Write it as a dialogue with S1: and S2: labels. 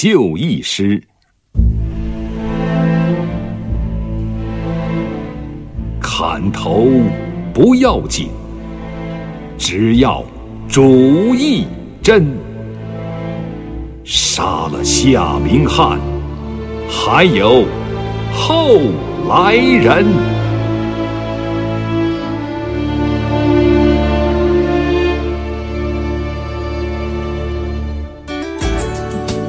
S1: 就义诗。砍头不要紧，只要主义真。杀了夏明翰，还有后来人。